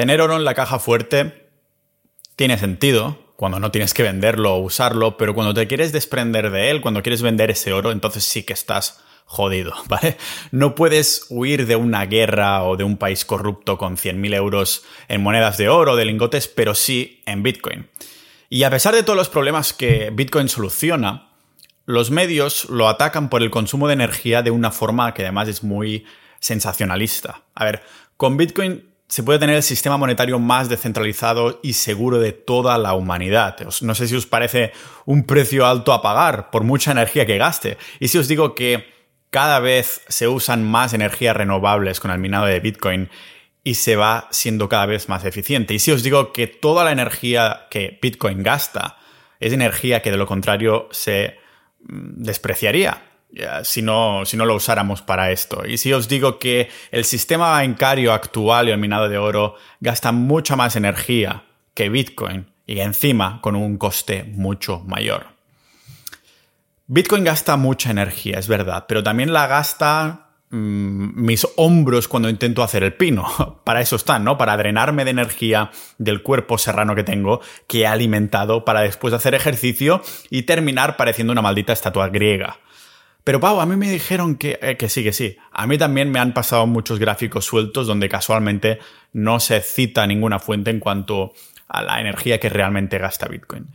Tener oro en la caja fuerte tiene sentido cuando no tienes que venderlo o usarlo, pero cuando te quieres desprender de él, cuando quieres vender ese oro, entonces sí que estás jodido, ¿vale? No puedes huir de una guerra o de un país corrupto con 100.000 euros en monedas de oro, de lingotes, pero sí en Bitcoin. Y a pesar de todos los problemas que Bitcoin soluciona, los medios lo atacan por el consumo de energía de una forma que además es muy sensacionalista. A ver, con Bitcoin se puede tener el sistema monetario más descentralizado y seguro de toda la humanidad. No sé si os parece un precio alto a pagar por mucha energía que gaste. Y si os digo que cada vez se usan más energías renovables con el minado de Bitcoin y se va siendo cada vez más eficiente. Y si os digo que toda la energía que Bitcoin gasta es energía que de lo contrario se mm, despreciaría si no, si no lo usáramos para esto. Y si os digo que el sistema bancario actual y el minado de oro gasta mucha más energía que Bitcoin y encima con un coste mucho mayor. Bitcoin gasta mucha energía, es verdad, pero también la gasta mm, mis hombros cuando intento hacer el pino. Para eso están, ¿no? Para drenarme de energía del cuerpo serrano que tengo, que he alimentado para después hacer ejercicio y terminar pareciendo una maldita estatua griega. Pero Pau, a mí me dijeron que, eh, que sí, que sí. A mí también me han pasado muchos gráficos sueltos donde casualmente no se cita ninguna fuente en cuanto a la energía que realmente gasta Bitcoin.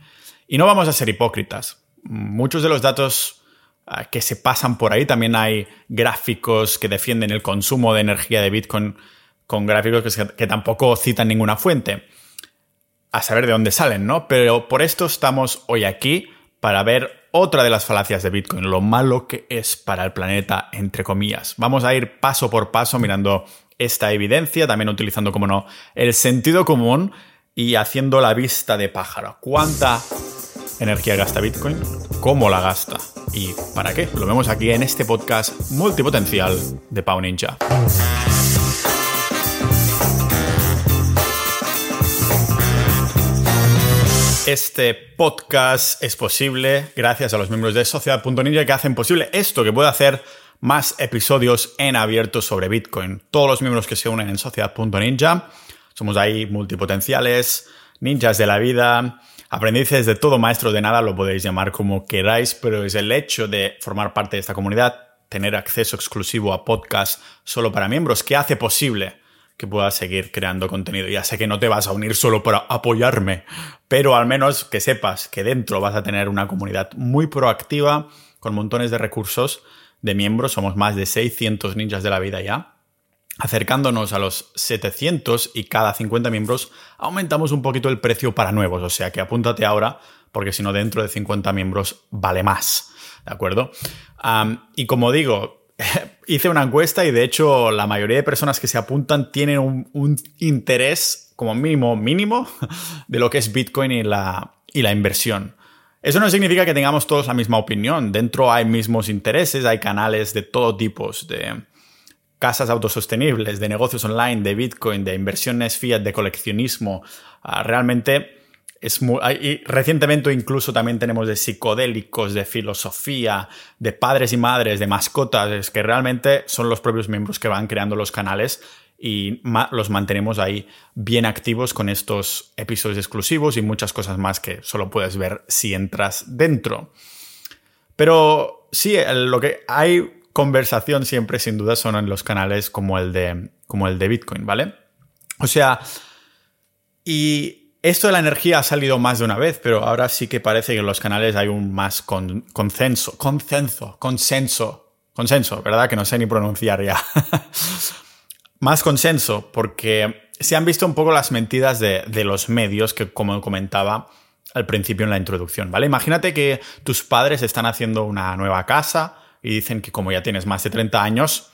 Y no vamos a ser hipócritas. Muchos de los datos ah, que se pasan por ahí, también hay gráficos que defienden el consumo de energía de Bitcoin con gráficos que tampoco citan ninguna fuente. A saber de dónde salen, ¿no? Pero por esto estamos hoy aquí para ver otra de las falacias de Bitcoin, lo malo que es para el planeta, entre comillas. Vamos a ir paso por paso mirando esta evidencia, también utilizando, como no, el sentido común y haciendo la vista de pájaro. ¿Cuánta energía gasta Bitcoin? ¿Cómo la gasta? ¿Y para qué? Lo vemos aquí en este podcast multipotencial de Pau Ninja. Este podcast es posible gracias a los miembros de Sociedad.ninja que hacen posible esto, que puede hacer más episodios en abierto sobre Bitcoin. Todos los miembros que se unen en Sociedad.ninja, somos ahí multipotenciales, ninjas de la vida, aprendices de todo, maestros de nada, lo podéis llamar como queráis, pero es el hecho de formar parte de esta comunidad, tener acceso exclusivo a podcasts solo para miembros, que hace posible que puedas seguir creando contenido. Ya sé que no te vas a unir solo para apoyarme, pero al menos que sepas que dentro vas a tener una comunidad muy proactiva con montones de recursos de miembros. Somos más de 600 ninjas de la vida ya. Acercándonos a los 700 y cada 50 miembros aumentamos un poquito el precio para nuevos. O sea que apúntate ahora porque si no dentro de 50 miembros vale más. ¿De acuerdo? y como digo, hice una encuesta y de hecho la mayoría de personas que se apuntan tienen un, interés como mínimo, mínimo de lo que es Bitcoin y la, y la inversión. Eso no significa que tengamos todos la misma opinión. Dentro hay mismos intereses, hay canales de todo tipo, de casas autosostenibles, de negocios online, de Bitcoin, de inversiones fiat, de coleccionismo. Ah, realmente es muy, y recientemente incluso también tenemos de psicodélicos, de filosofía, de padres y madres, de mascotas, es que realmente son los propios miembros que van creando los canales y los mantenemos ahí bien activos con estos episodios exclusivos y muchas cosas más que solo puedes ver si entras dentro. Pero sí, lo que hay conversación siempre sin duda son en los canales como el de, como el de Bitcoin, ¿vale? O sea, y esto de la energía ha salido más de una vez, pero ahora sí que parece que en los canales hay un más consenso, consenso, consenso, consenso, ¿verdad? Que no sé ni pronunciar ya. más consenso, porque se han visto un poco las mentiras de, de los medios que, como comentaba al principio en la introducción, ¿vale? Imagínate que tus padres están haciendo una nueva casa y dicen que como ya tienes más de 30 años,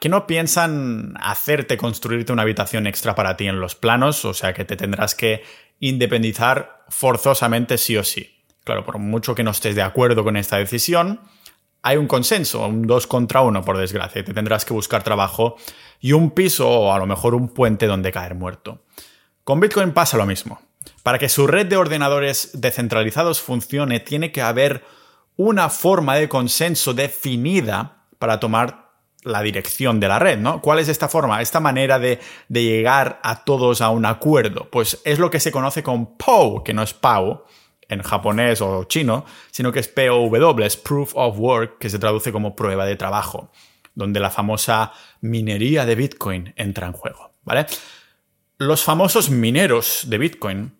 que no piensan hacerte construirte una habitación extra para ti en los planos, o sea que te tendrás que independizar forzosamente sí o sí. Claro, por mucho que no estés de acuerdo con esta decisión, hay un consenso, un 2 contra 1 por desgracia, y te tendrás que buscar trabajo y un piso o a lo mejor un puente donde caer muerto. Con Bitcoin pasa lo mismo. Para que su red de ordenadores descentralizados funcione, tiene que haber una forma de consenso definida para tomar la dirección de la red, ¿no? ¿Cuál es esta forma, esta manera de, llegar a todos a un acuerdo? Pues es lo que se conoce con POW, que no es POW en japonés o chino, sino que es POW, es Proof of Work, que se traduce como prueba de trabajo, donde la famosa minería de Bitcoin entra en juego, ¿vale? Los famosos mineros de Bitcoin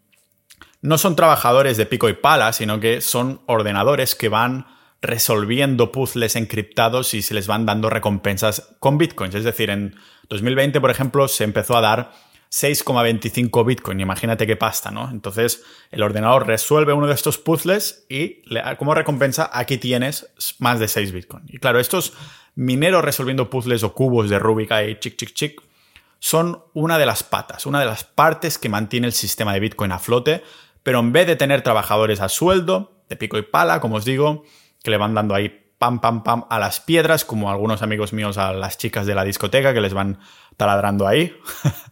no son trabajadores de pico y pala, sino que son ordenadores que van resolviendo puzzles encriptados y se les van dando recompensas con bitcoins. Es decir, en 2020, por ejemplo, se empezó a dar 6,25 bitcoin. Imagínate qué pasta, ¿no? Entonces, el ordenador resuelve uno de estos puzzles y como recompensa aquí tienes más de 6 bitcoin. Y claro, estos mineros resolviendo puzzles o cubos de Rubik y chic, chic, chic, son una de las patas, una de las partes que mantiene el sistema de Bitcoin a flote, pero en vez de tener trabajadores a sueldo, de pico y pala, como os digo, que le van dando ahí pam, pam, pam a las piedras, como algunos amigos míos a las chicas de la discoteca que les van taladrando ahí,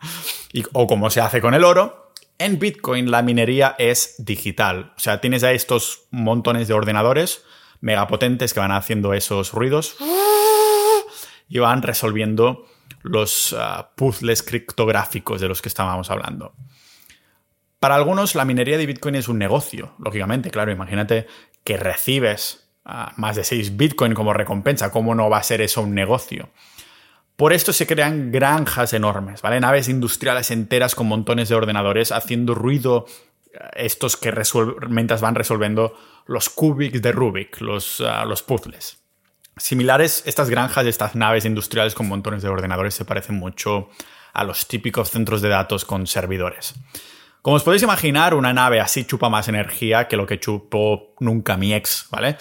o como se hace con el oro. En Bitcoin la minería es digital, o sea, tienes ahí estos montones de ordenadores megapotentes que van haciendo esos ruidos y van resolviendo los ah, puzzles criptográficos de los que estábamos hablando. Para algunos la minería de Bitcoin es un negocio, lógicamente, claro, imagínate que recibes más de 6 Bitcoin como recompensa. ¿Cómo no va a ser eso un negocio? Por esto se crean granjas enormes, ¿vale? Naves industriales enteras con montones de ordenadores haciendo ruido eh, estos que mientras van resolviendo los cubics de Rubik, los, ah, los puzzles. Similares, estas granjas, estas naves industriales con montones de ordenadores se parecen mucho a los típicos centros de datos con servidores. Como os podéis imaginar, una nave así chupa más energía que lo que chupó nunca mi ex, ¿vale?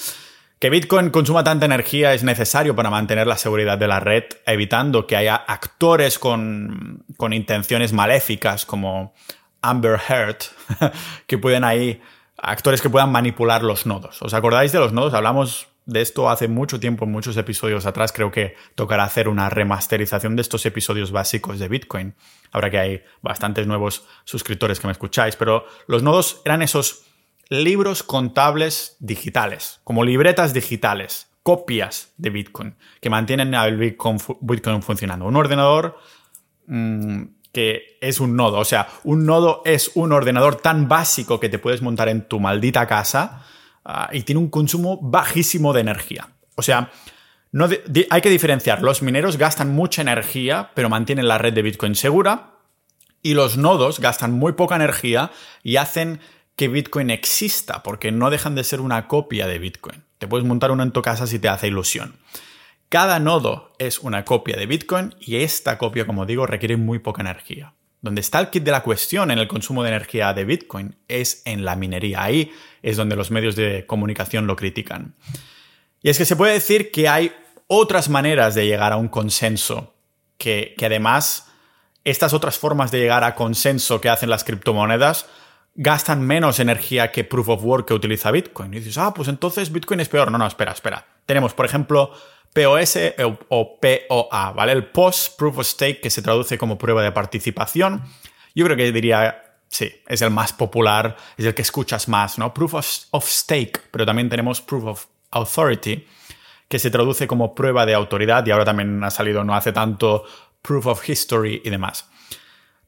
Que Bitcoin consuma tanta energía es necesario para mantener la seguridad de la red, evitando que haya actores con, intenciones maléficas como Amber Heard, que pueden ahí, actores que puedan manipular los nodos. ¿Os acordáis de los nodos? Hablamos de esto hace mucho tiempo, muchos episodios atrás. Creo que tocará hacer una remasterización de estos episodios básicos de Bitcoin. Ahora que hay bastantes nuevos suscriptores que me escucháis, pero los nodos eran esos libros contables digitales, como libretas digitales, copias de Bitcoin, que mantienen el Bitcoin, funcionando. Un ordenador mm, que es un nodo, o sea, un nodo es un ordenador tan básico que te puedes montar en tu maldita casa ah, y tiene un consumo bajísimo de energía. O sea, no hay que diferenciar, los mineros gastan mucha energía, pero mantienen la red de Bitcoin segura, y los nodos gastan muy poca energía y hacen que Bitcoin exista, porque no dejan de ser una copia de Bitcoin. Te puedes montar uno en tu casa si te hace ilusión. Cada nodo es una copia de Bitcoin y esta copia, como digo, requiere muy poca energía. Donde está el kit de la cuestión en el consumo de energía de Bitcoin es en la minería. Ahí es donde los medios de comunicación lo critican. Y es que se puede decir que hay otras maneras de llegar a un consenso, que, que además estas otras formas de llegar a consenso que hacen las criptomonedas gastan menos energía que Proof of Work que utiliza Bitcoin. Y dices, ah, pues entonces Bitcoin es peor. No, no, espera, espera. Tenemos, por ejemplo, POS o POA, ¿vale? El Post Proof of Stake, que se traduce como prueba de participación. Yo creo que diría, sí, es el más popular, es el que escuchas más, ¿no? Proof of, Stake, pero también tenemos Proof of Authority, que se traduce como prueba de autoridad y ahora también ha salido no hace tanto Proof of History y demás.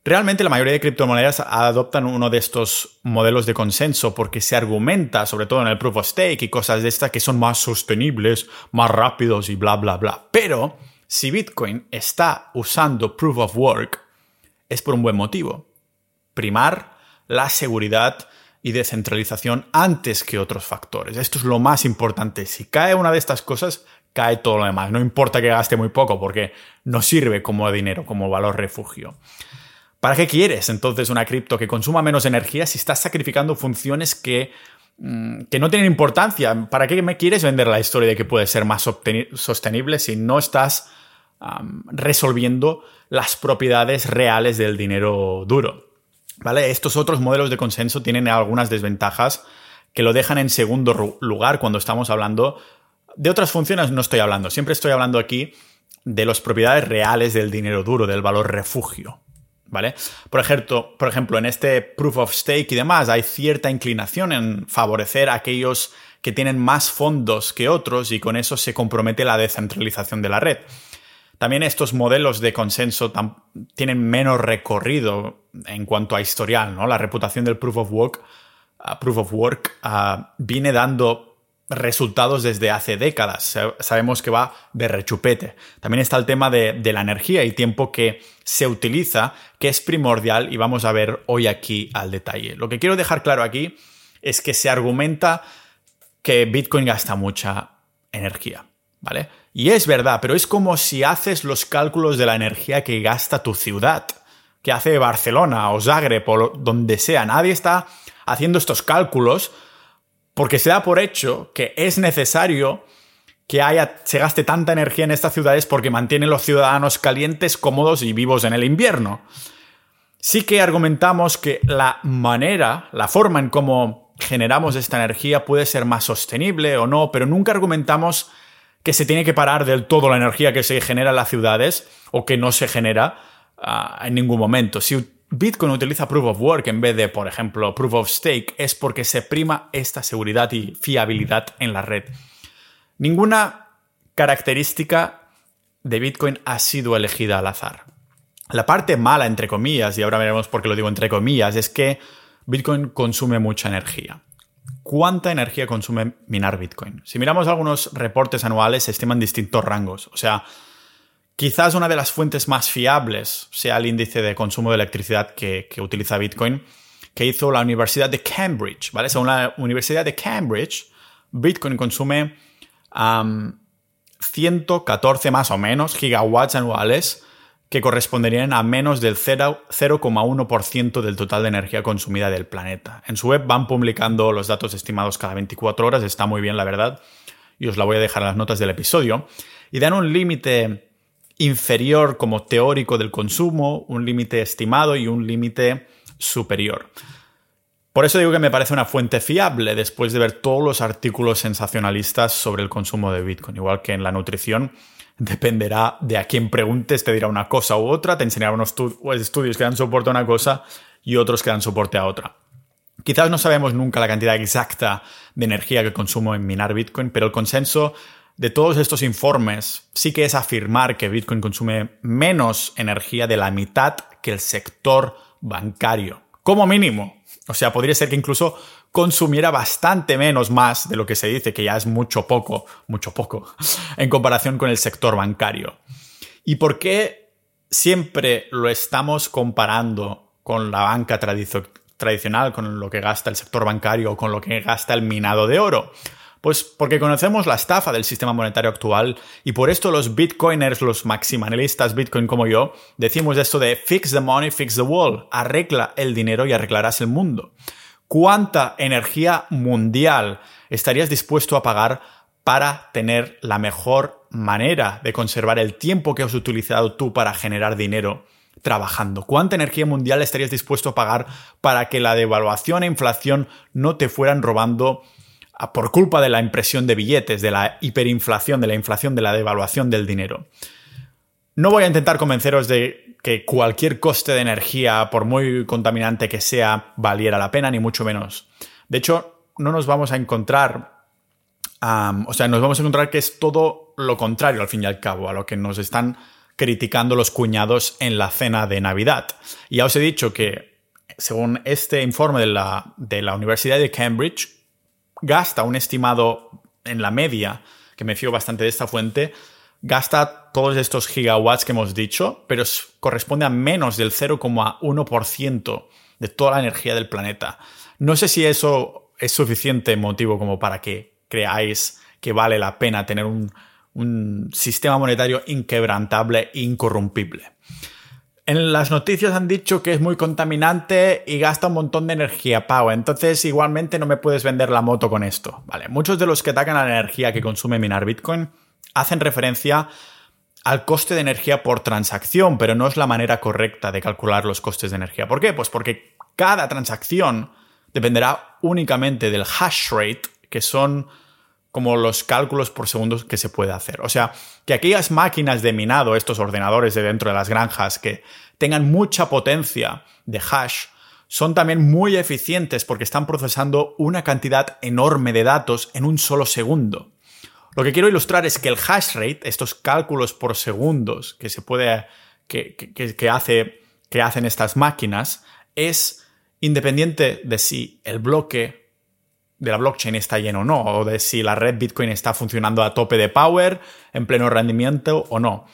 Realmente la mayoría de criptomonedas adoptan uno de estos modelos de consenso porque se argumenta, sobre todo en el proof of stake y cosas de estas, que son más sostenibles, más rápidos y bla, bla, bla. Pero si Bitcoin está usando proof of work, es por un buen motivo. Primar la seguridad y descentralización antes que otros factores. Esto es lo más importante. Si cae una de estas cosas, cae todo lo demás. No importa que gaste muy poco porque no sirve como dinero, como valor refugio. ¿Para qué quieres entonces una cripto que consuma menos energía si estás sacrificando funciones que, mm, que no tienen importancia? ¿Para qué me quieres vender la historia de que puede ser más sostenible si no estás resolviendo las propiedades reales del dinero duro? ¿Vale? Estos otros modelos de consenso tienen algunas desventajas que lo dejan en segundo lugar cuando estamos hablando de otras funciones no estoy hablando, siempre estoy hablando aquí de las propiedades reales del dinero duro, del valor refugio. ¿Vale? Por ejemplo, por ejemplo, en este proof of stake y demás hay cierta inclinación en favorecer a aquellos que tienen más fondos que otros y con eso se compromete la descentralización de la red. También estos modelos de consenso tienen menos recorrido en cuanto a historial, ¿no? La reputación del proof of work, proof of work viene dando resultados desde hace décadas. Sabemos que va de rechupete. También está el tema de, la energía y tiempo que se utiliza, que es primordial y vamos a ver hoy aquí al detalle. Lo que quiero dejar claro aquí es que se argumenta que Bitcoin gasta mucha energía, ¿vale? Y es verdad, pero es como si haces los cálculos de la energía que gasta tu ciudad, que hace Barcelona o Zagreb o donde sea. Nadie está haciendo estos cálculos porque se da por hecho que es necesario que haya, se gaste tanta energía en estas ciudades porque mantienen los ciudadanos calientes, cómodos y vivos en el invierno. Sí que argumentamos que la manera, la forma en cómo generamos esta energía puede ser más sostenible o no, pero nunca argumentamos que se tiene que parar del todo la energía que se genera en las ciudades o que no se genera ah, en ningún momento. Si Bitcoin utiliza Proof of Work en vez de, por ejemplo, Proof of Stake, es porque se prima esta seguridad y fiabilidad en la red. Ninguna característica de Bitcoin ha sido elegida al azar. La parte mala, entre comillas, y ahora veremos por qué lo digo entre comillas, es que Bitcoin consume mucha energía cuánta energía consume minar Bitcoin. Si miramos algunos reportes anuales, se estiman distintos rangos. O sea, quizás una de las fuentes más fiables sea el índice de consumo de electricidad que, utiliza Bitcoin, que hizo la Universidad de Cambridge. ¿vale? Según la Universidad de Cambridge, Bitcoin consume 114 más o menos gigawatts anuales que corresponderían a menos del 0,1% del total de energía consumida del planeta. En su web van publicando los datos estimados cada 24 horas, está muy bien la verdad, y os la voy a dejar en las notas del episodio, y dan un límite inferior como teórico del consumo, un límite estimado y un límite superior. Por eso digo que me parece una fuente fiable después de ver todos los artículos sensacionalistas sobre el consumo de Bitcoin, igual que en la nutrición dependerá de a quién preguntes, te dirá una cosa u otra, te enseñará unos estudios que dan soporte a una cosa y otros que dan soporte a otra. Quizás no sabemos nunca la cantidad exacta de energía que consumo en minar Bitcoin, pero el consenso de todos estos informes sí que es afirmar que Bitcoin consume menos energía de la mitad que el sector bancario. Como mínimo. O sea, podría ser que incluso consumiera bastante menos más de lo que se dice, que ya es mucho poco, mucho poco, en comparación con el sector bancario. ¿Y por qué siempre lo estamos comparando con la banca tradicional, con lo que gasta el sector bancario o con lo que gasta el minado de oro? Pues porque conocemos la estafa del sistema monetario actual y por esto los bitcoiners, los maximalistas bitcoin como yo, decimos esto de fix the money, fix the world, arregla el dinero y arreglarás el mundo. ¿Cuánta energía mundial estarías dispuesto a pagar para tener la mejor manera de conservar el tiempo que has utilizado tú para generar dinero trabajando? ¿Cuánta energía mundial estarías dispuesto a pagar para que la devaluación e inflación no te fueran robando por culpa de la impresión de billetes, de la hiperinflación, de la inflación, de la devaluación del dinero? No voy a intentar convenceros de que cualquier coste de energía, por muy contaminante que sea, valiera la pena, ni mucho menos. De hecho, no nos vamos a encontrar, o sea, nos vamos a encontrar que es todo lo contrario, al fin y al cabo, a lo que nos están criticando los cuñados en la cena de Navidad. Ya os he dicho que, según este informe de la, de la Universidad de Cambridge, gasta un estimado en la media, que me fío bastante de esta fuente, gasta todos estos gigawatts que hemos dicho, pero corresponde a menos del 0,1% de toda la energía del planeta. No sé si eso es suficiente motivo como para que creáis que vale la pena tener un, sistema monetario inquebrantable e incorrompible. En las noticias han dicho que es muy contaminante y gasta un montón de energía, Pau. Entonces, igualmente no me puedes vender la moto con esto. Vale, muchos de los que atacan a la energía que consume minar Bitcoin hacen referencia al coste de energía por transacción, pero no es la manera correcta de calcular los costes de energía. ¿Por qué? Pues porque cada transacción dependerá únicamente del hash rate, que son como los cálculos por segundos que se puede hacer. O sea, que aquellas máquinas de minado, estos ordenadores de dentro de las granjas, que tengan mucha potencia de hash, son también muy eficientes porque están procesando una cantidad enorme de datos en un solo segundo. Lo que quiero ilustrar es que el hash rate, estos cálculos por segundos que se puede, que, que, hace, que hacen estas máquinas, es independiente de si el bloque de la blockchain está lleno o no, o de si la red Bitcoin está funcionando a tope de power, en pleno rendimiento o no.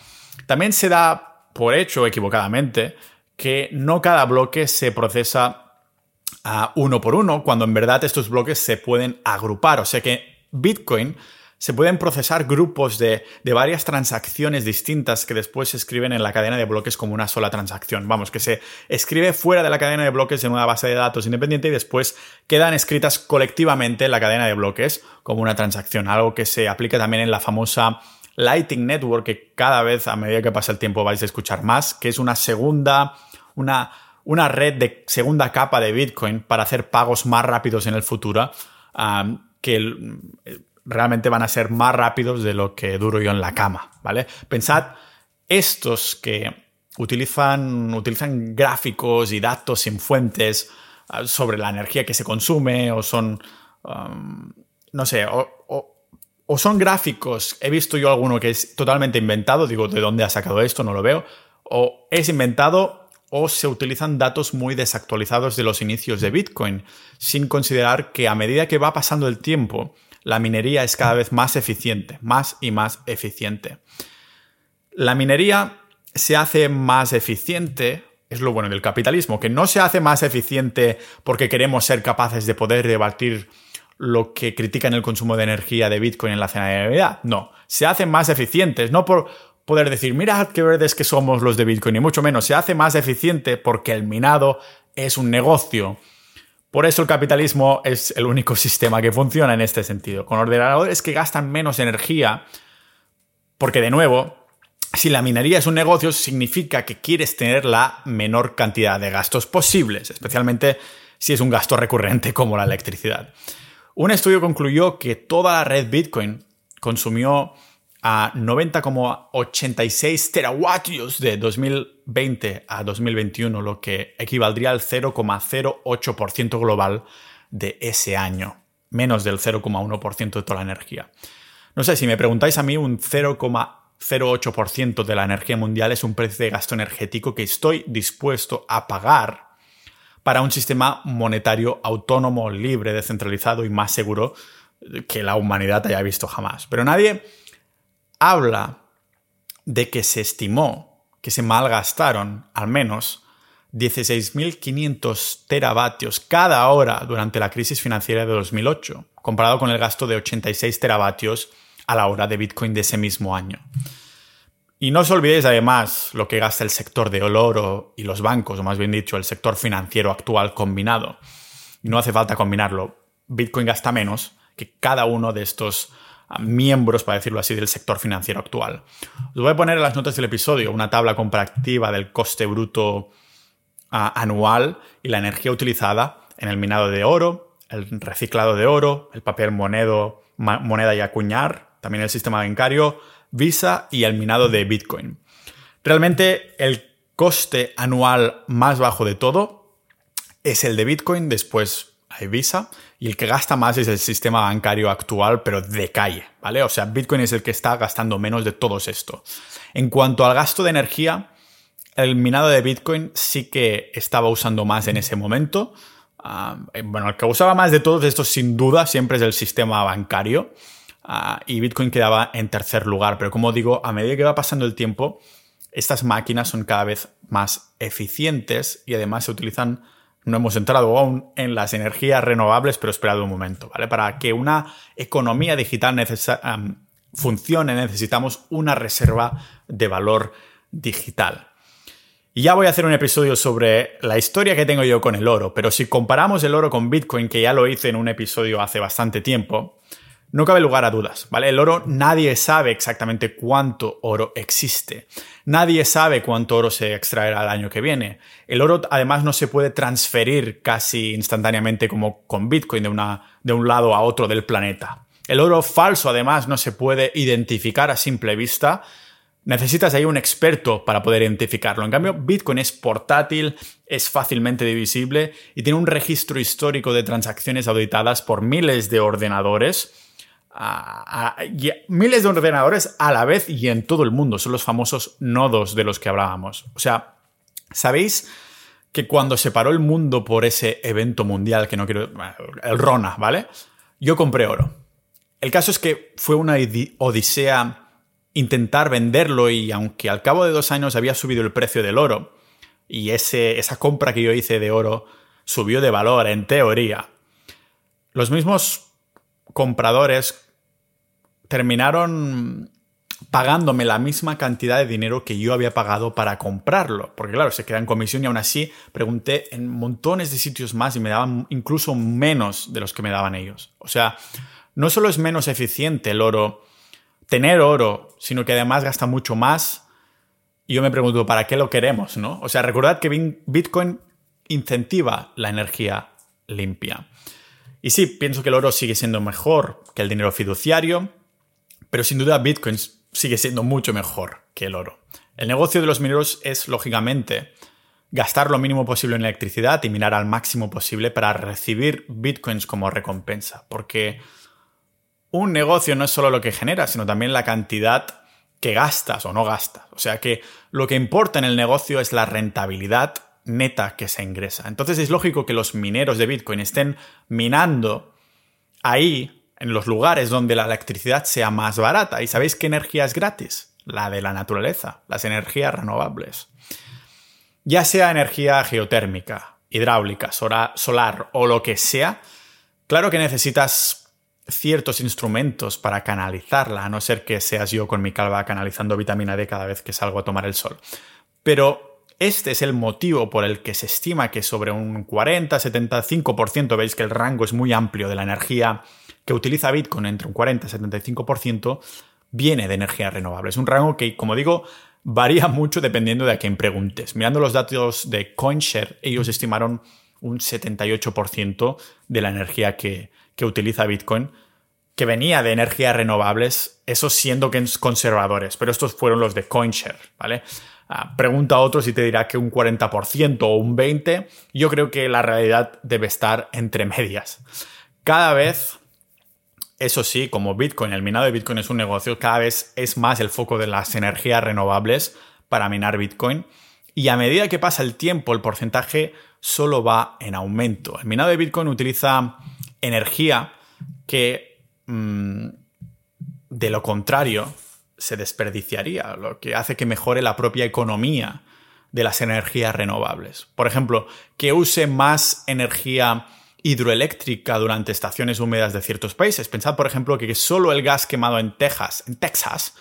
También se da por hecho, equivocadamente, que no cada bloque se procesa a uno por uno, cuando en verdad estos bloques se pueden agrupar. O sea que Bitcoin se pueden procesar grupos de, varias transacciones distintas que después se escriben en la cadena de bloques como una sola transacción. Vamos, que se escribe fuera de la cadena de bloques en una base de datos independiente y después quedan escritas colectivamente en la cadena de bloques como una transacción. Algo que se aplica también en la famosa Lighting Network, que cada vez a medida que pasa el tiempo vais a escuchar más, que es una segunda, una, una red de segunda capa de Bitcoin para hacer pagos más rápidos en el futuro. que realmente van a ser más rápidos de lo que duro yo en la cama, ¿vale? Pensad, estos que utilizan, utilizan gráficos y datos sin fuentes ah, sobre la energía que se consume o son, um, no sé, o, o, son gráficos, he visto yo alguno que es totalmente inventado, digo, ¿de dónde ha sacado esto? No lo veo, o es inventado o se utilizan datos muy desactualizados de los inicios de Bitcoin, sin considerar que a medida que va pasando el tiempo, la minería es cada vez más eficiente, más y más eficiente. La minería se hace más eficiente, es lo bueno del capitalismo, que no se hace más eficiente porque queremos ser capaces de poder debatir lo que critican el consumo de energía de Bitcoin en la cena de Navidad. No, se hacen más eficientes, no por poder decir, mira qué verdes que somos los de Bitcoin, ni mucho menos, se hace más eficiente porque el minado es un negocio por eso el capitalismo es el único sistema que funciona en este sentido, con ordenadores que gastan menos energía, porque de nuevo, si la minería es un negocio, significa que quieres tener la menor cantidad de gastos posibles, especialmente si es un gasto recurrente como la electricidad. Un estudio concluyó que toda la red Bitcoin consumió a 90,86 terawattios de 2020 a 2021, lo que equivaldría al 0,08% global de ese año, menos del 0,1% de toda la energía. No sé, si me preguntáis a mí, un 0,08% de la energía mundial es un precio de gasto energético que estoy dispuesto a pagar para un sistema monetario autónomo, libre, descentralizado y más seguro que la humanidad haya visto jamás. Pero nadie habla de que se estimó que se malgastaron al menos 16.500 teravatios cada hora durante la crisis financiera de 2008, comparado con el gasto de 86 teravatios a la hora de Bitcoin de ese mismo año. Y no os olvidéis además lo que gasta el sector de oro y los bancos, o más bien dicho, el sector financiero actual combinado. Y no hace falta combinarlo. Bitcoin gasta menos que cada uno de estos miembros, para decirlo así, del sector financiero actual. Os voy a poner en las notas del episodio una tabla comparativa del coste bruto ah, anual y la energía utilizada en el minado de oro, el reciclado de oro, el papel moneda y acuñar, también el sistema bancario, Visa y el minado de Bitcoin. Realmente el coste anual más bajo de todo es el de Bitcoin, después hay Visa, y el que gasta más es el sistema bancario actual, pero de calle, ¿vale? O sea, Bitcoin es el que está gastando menos de todos esto. En cuanto al gasto de energía, el minado de Bitcoin sí que estaba usando más en ese momento. Ah, eh, bueno, el que usaba más de todos estos, sin duda, siempre es el sistema bancario. Ah, y Bitcoin quedaba en tercer lugar. Pero como digo, a medida que va pasando el tiempo, estas máquinas son cada vez más eficientes y además se utilizan no hemos entrado aún en las energías renovables, pero esperad un momento, ¿vale? Para que una economía digital funcione necesitamos una reserva de valor digital. Y ya voy a hacer un episodio sobre la historia que tengo yo con el oro, pero si comparamos el oro con Bitcoin, que ya lo hice en un episodio hace bastante tiempo, no cabe lugar a dudas, ¿vale? El oro, nadie sabe exactamente cuánto oro existe. Nadie sabe cuánto oro se extraerá el año que viene. El oro además no se puede transferir casi instantáneamente como con Bitcoin de, una, de un lado a otro del planeta. El oro falso además no se puede identificar a simple vista. Necesitas ahí un experto para poder identificarlo. En cambio, Bitcoin es portátil, es fácilmente divisible y tiene un registro histórico de transacciones auditadas por miles de ordenadores a, miles de ordenadores a la vez y en todo el mundo. Son los famosos nodos de los que hablábamos. O sea, ¿sabéis que cuando se paró el mundo por ese evento mundial, que no quiero... El Rona, ¿vale? Yo compré oro. El caso es que fue una odisea intentar venderlo y aunque al cabo de dos años había subido el precio del oro y ese, esa compra que yo hice de oro subió de valor en teoría, los mismos compradores terminaron pagándome la misma cantidad de dinero que yo había pagado para comprarlo. Porque claro, se queda en comisión y aún así pregunté en montones de sitios más y me daban incluso menos de los que me daban ellos. O sea, no solo es menos eficiente el oro, tener oro, sino que además gasta mucho más. Y yo me pregunto, ¿para qué lo queremos? ¿no? O sea, recordad que Bitcoin incentiva la energía limpia. Y sí, pienso que el oro sigue siendo mejor que el dinero fiduciario, pero sin duda Bitcoin sigue siendo mucho mejor que el oro. El negocio de los mineros es, lógicamente, gastar lo mínimo posible en electricidad y minar al máximo posible para recibir bitcoins como recompensa, porque un negocio no es solo lo que genera, sino también la cantidad que gastas o no gastas. O sea que lo que importa en el negocio es la rentabilidad neta que se ingresa. Entonces es lógico que los mineros de Bitcoin estén minando ahí, en los lugares donde la electricidad sea más barata. ¿Y sabéis qué energía es gratis? La de la naturaleza, las energías renovables. Ya sea energía geotérmica, hidráulica, solar o lo que sea, claro que necesitas ciertos instrumentos para canalizarla, a no ser que seas yo con mi calva canalizando vitamina D cada vez que salgo a tomar el sol. Pero este es el motivo por el que se estima que sobre un 40-75%, veis que el rango es muy amplio de la energía que utiliza Bitcoin, entre un 40 y 75%, viene de energías renovables. Un rango que, como digo, varía mucho dependiendo de a quién preguntes. Mirando los datos de CoinShare, ellos estimaron un 78% de la energía que, que utiliza Bitcoin que venía de energías renovables, eso siendo que es conservadores, pero estos fueron los de CoinShare, ¿vale? Ah, pregunta a otros y te dirá que un 40% o un 20%. Yo creo que la realidad debe estar entre medias. Cada vez, eso sí, como Bitcoin, el minado de Bitcoin es un negocio, cada vez es más el foco de las energías renovables para minar Bitcoin. Y a medida que pasa el tiempo, el porcentaje solo va en aumento. El minado de Bitcoin utiliza energía que, mm, de lo contrario, se desperdiciaría, lo que hace que mejore la propia economía de las energías renovables. Por ejemplo, que use más energía hidroeléctrica durante estaciones húmedas de ciertos países. Pensad, por ejemplo, que solo el gas quemado en Texas, en Texas,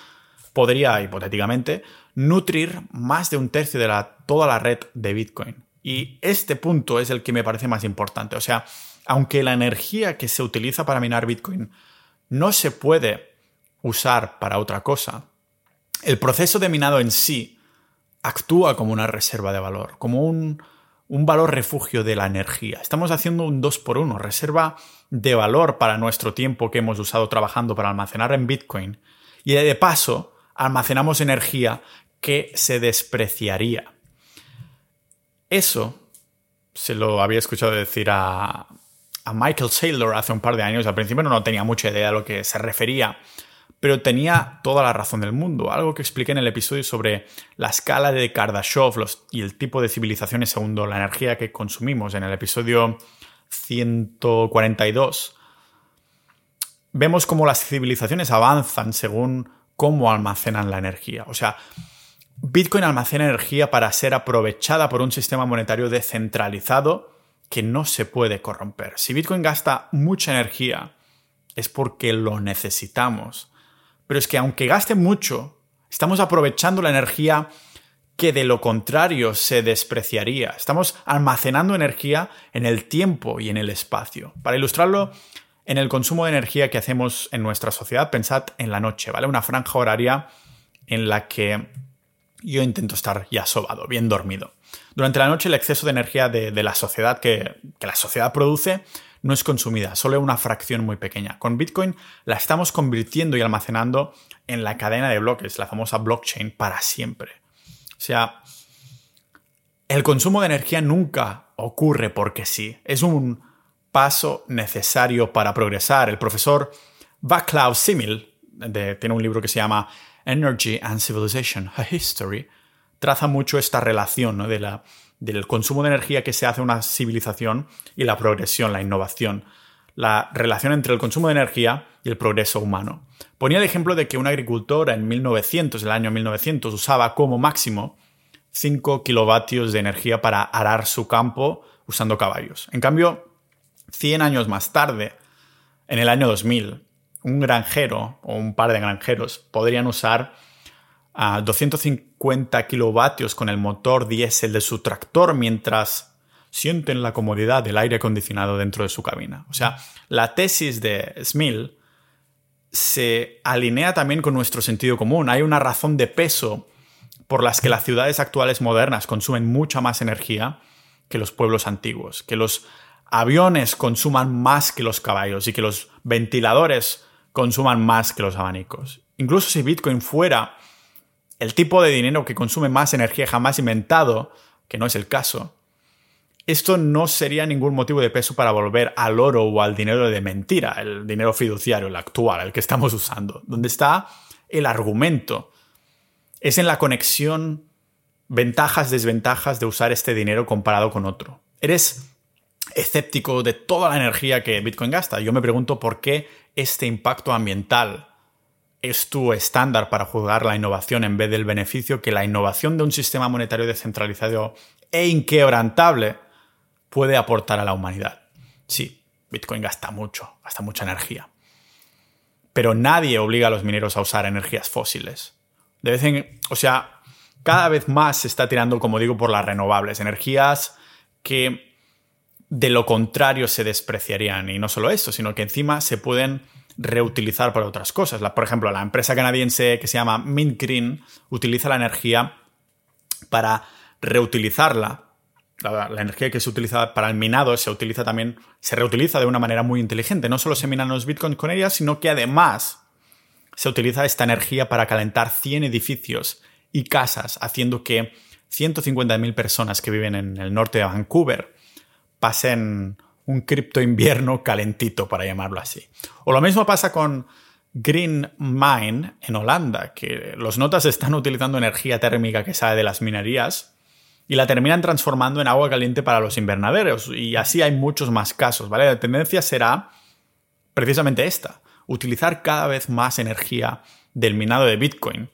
podría, hipotéticamente, nutrir más de un tercio de la, toda la red de Bitcoin. Y este punto es el que me parece más importante. O sea, aunque la energía que se utiliza para minar Bitcoin no se puede usar para otra cosa, el proceso de minado en sí actúa como una reserva de valor, como un, valor refugio de la energía. Estamos haciendo un 2 por 1 reserva de valor para nuestro tiempo que hemos usado trabajando para almacenar en Bitcoin. Y de paso, almacenamos energía que se despreciaría. Eso se lo había escuchado decir a, a Michael Saylor hace un par de años. Al principio no tenía mucha idea de lo que se refería pero tenía toda la razón del mundo. Algo que expliqué en el episodio sobre la escala de Kardashev y el tipo de civilizaciones según la energía que consumimos en el episodio 142. Vemos cómo las civilizaciones avanzan según cómo almacenan la energía. O sea, Bitcoin almacena energía para ser aprovechada por un sistema monetario descentralizado que no se puede corromper. Si Bitcoin gasta mucha energía, es porque lo necesitamos pero es que aunque gaste mucho, estamos aprovechando la energía que de lo contrario se despreciaría. Estamos almacenando energía en el tiempo y en el espacio. Para ilustrarlo, en el consumo de energía que hacemos en nuestra sociedad, pensad en la noche, ¿vale? Una franja horaria en la que yo intento estar ya sobado, bien dormido. Durante la noche el exceso de energía de, la sociedad que, que la sociedad produce no es consumida, solo una fracción muy pequeña. Con Bitcoin la estamos convirtiendo y almacenando en la cadena de bloques, la famosa blockchain, para siempre. O sea, el consumo de energía nunca ocurre porque sí. Es un paso necesario para progresar. El profesor Václav Simil, tiene un libro que se llama Energy and Civilization, A History, traza mucho esta relación de la, del consumo de energía que se hace una civilización y la progresión, la innovación, la relación entre el consumo de energía y el progreso humano. Ponía el ejemplo de que un agricultor en 1900, el año 1900, usaba como máximo 5 kilovatios de energía para arar su campo usando caballos. En cambio, 100 años más tarde, en el año 2000, un granjero o un par de granjeros podrían usar a 250 kilovatios con el motor diésel de su tractor mientras sienten la comodidad del aire acondicionado dentro de su cabina. O sea, la tesis de Smil se alinea también con nuestro sentido común. Hay una razón de peso por las que las ciudades actuales modernas consumen mucha más energía que los pueblos antiguos, que los aviones consuman más que los caballos y que los ventiladores consuman más que los abanicos. Incluso si Bitcoin fuera el tipo de dinero que consume más energía jamás inventado, que no es el caso, esto no sería ningún motivo de peso para volver al oro o al dinero de mentira, el dinero fiduciario, el actual, el que estamos usando. Donde está el argumento es en la conexión ventajas, desventajas de usar este dinero comparado con otro. Eres escéptico de toda la energía que Bitcoin gasta. Yo me pregunto por qué este impacto ambiental es tu estándar para juzgar la innovación en vez del beneficio que la innovación de un sistema monetario descentralizado e inquebrantable puede aportar a la humanidad. Sí, Bitcoin gasta mucho, gasta mucha energía. Pero nadie obliga a los mineros a usar energías fósiles. De o sea, cada vez más se está tirando, como digo, por las renovables, energías que de lo contrario se despreciarían. Y no solo esto, sino que encima se pueden reutilizar para otras cosas. por ejemplo, la empresa canadiense que se llama Mint Green utiliza la energía para reutilizarla. La, energía que se utiliza para el minado se utiliza también, se reutiliza de una manera muy inteligente. No solo se minan los bitcoins con ella, sino que además se utiliza esta energía para calentar 100 edificios y casas, haciendo que 150.000 personas que viven en el norte de Vancouver pasen un cripto invierno calentito, para llamarlo así. O lo mismo pasa con Green Mine en Holanda, que los notas están utilizando energía térmica que sale de las minerías y la terminan transformando en agua caliente para los invernaderos. Y así hay muchos más casos, ¿vale? La tendencia será precisamente esta, utilizar cada vez más energía del minado de Bitcoin,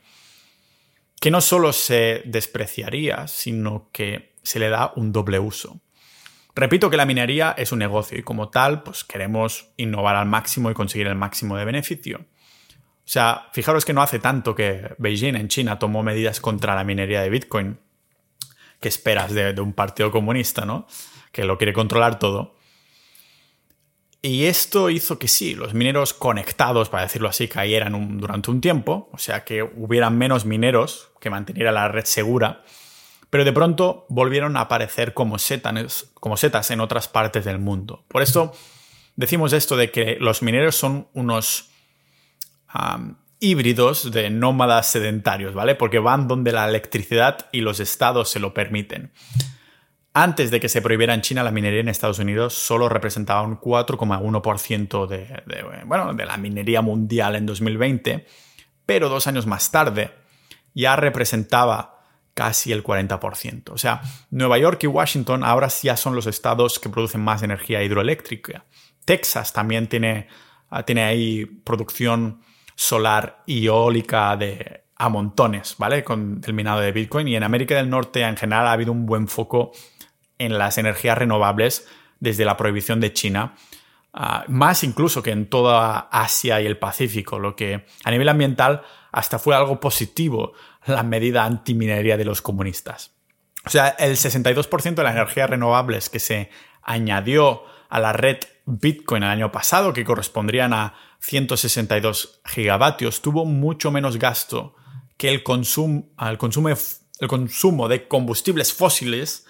que no solo se despreciaría, sino que se le da un doble uso. Repito que la minería es un negocio y como tal, pues queremos innovar al máximo y conseguir el máximo de beneficio. O sea, fijaros que no hace tanto que Beijing en China tomó medidas contra la minería de Bitcoin. ¿Qué esperas de, un partido comunista, no? Que lo quiere controlar todo. Y esto hizo que sí, los mineros conectados, para decirlo así, cayeran durante un tiempo, o sea que hubieran menos mineros que mantener la red segura pero de pronto volvieron a aparecer como setas, en otras partes del mundo. Por esto decimos esto de que los mineros son unos híbridos de nómadas sedentarios, ¿vale? Porque van donde la electricidad y los estados se lo permiten. Antes de que se prohibiera en China la minería en Estados Unidos, solo representaba un 4,1% de, de, bueno, de la minería mundial en 2020, pero dos años más tarde ya representaba casi el 40%. O sea, Nueva York y Washington ahora ya son los estados que producen más energía hidroeléctrica. Texas también tiene, ah, tiene ahí producción solar y eólica de, a montones, ¿vale? Con el minado de Bitcoin. Y en América del Norte en general ha habido un buen foco en las energías renovables desde la prohibición de China. Ah, más incluso que en toda Asia y el Pacífico, lo que a nivel ambiental hasta fue algo positivo la medida antiminería de los comunistas. O sea, el 62% de las energías renovables que se añadió a la red Bitcoin el año pasado, que correspondrían a 162 gigavatios, tuvo mucho menos gasto que el, consumo, el, consumo, el consumo de combustibles fósiles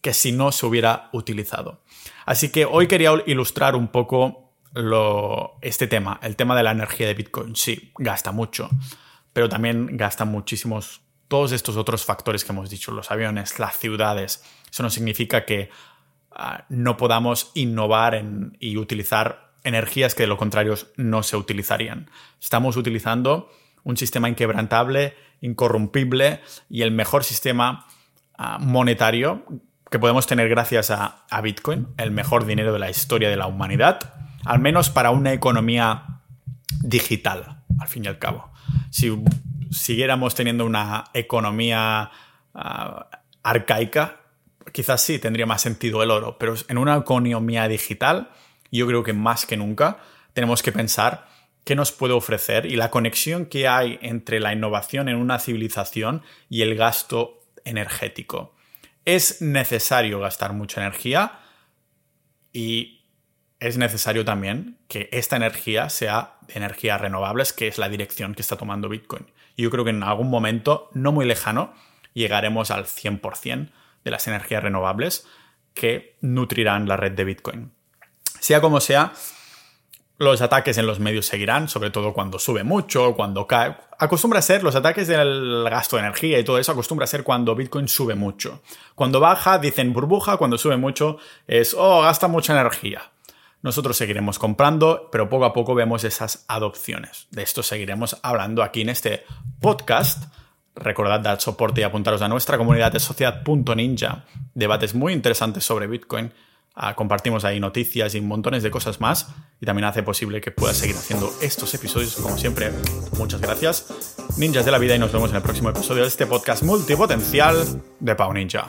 que si no se hubiera utilizado. Así que hoy quería ilustrar un poco lo, este tema, el tema de la energía de Bitcoin. Sí, gasta mucho, pero también gastan muchísimos todos estos otros factores que hemos dicho, los aviones, las ciudades. Eso no significa que ah, no podamos innovar y utilizar energías que de lo contrario no se utilizarían. Estamos utilizando un sistema inquebrantable, incorrumpible y el mejor sistema ah, monetario que podemos tener gracias a, a, Bitcoin, el mejor dinero de la historia de la humanidad, al menos para una economía digital, al fin y al cabo. Si siguiéramos teniendo una economía uh, arcaica, quizás sí tendría más sentido el oro, pero en una economía digital, yo creo que más que nunca tenemos que pensar qué nos puede ofrecer y la conexión que hay entre la innovación en una civilización y el gasto energético. Es necesario gastar mucha energía y es necesario también que esta energía sea de energías renovables, que es la dirección que está tomando Bitcoin. Y yo creo que en algún momento, no muy lejano, llegaremos al 100% de las energías renovables que nutrirán la red de Bitcoin. Sea como sea, los ataques en los medios seguirán, sobre todo cuando sube mucho, cuando cae. Acostumbra a ser, los ataques del gasto de energía y todo eso, acostumbra a ser cuando Bitcoin sube mucho. Cuando baja, dicen burbuja, cuando sube mucho, es, oh, gasta mucha energía. Nosotros seguiremos comprando, pero poco a poco vemos esas adopciones. De esto seguiremos hablando aquí en este podcast. Recordad dar soporte y apuntaros a nuestra comunidad de sociedad.ninja. Debates muy interesantes sobre Bitcoin. Ah, compartimos ahí noticias y montones de cosas más. Y también hace posible que pueda seguir haciendo estos episodios. Como siempre, muchas gracias. Ninjas de la vida y nos vemos en el próximo episodio de este podcast multipotencial de Pau Ninja.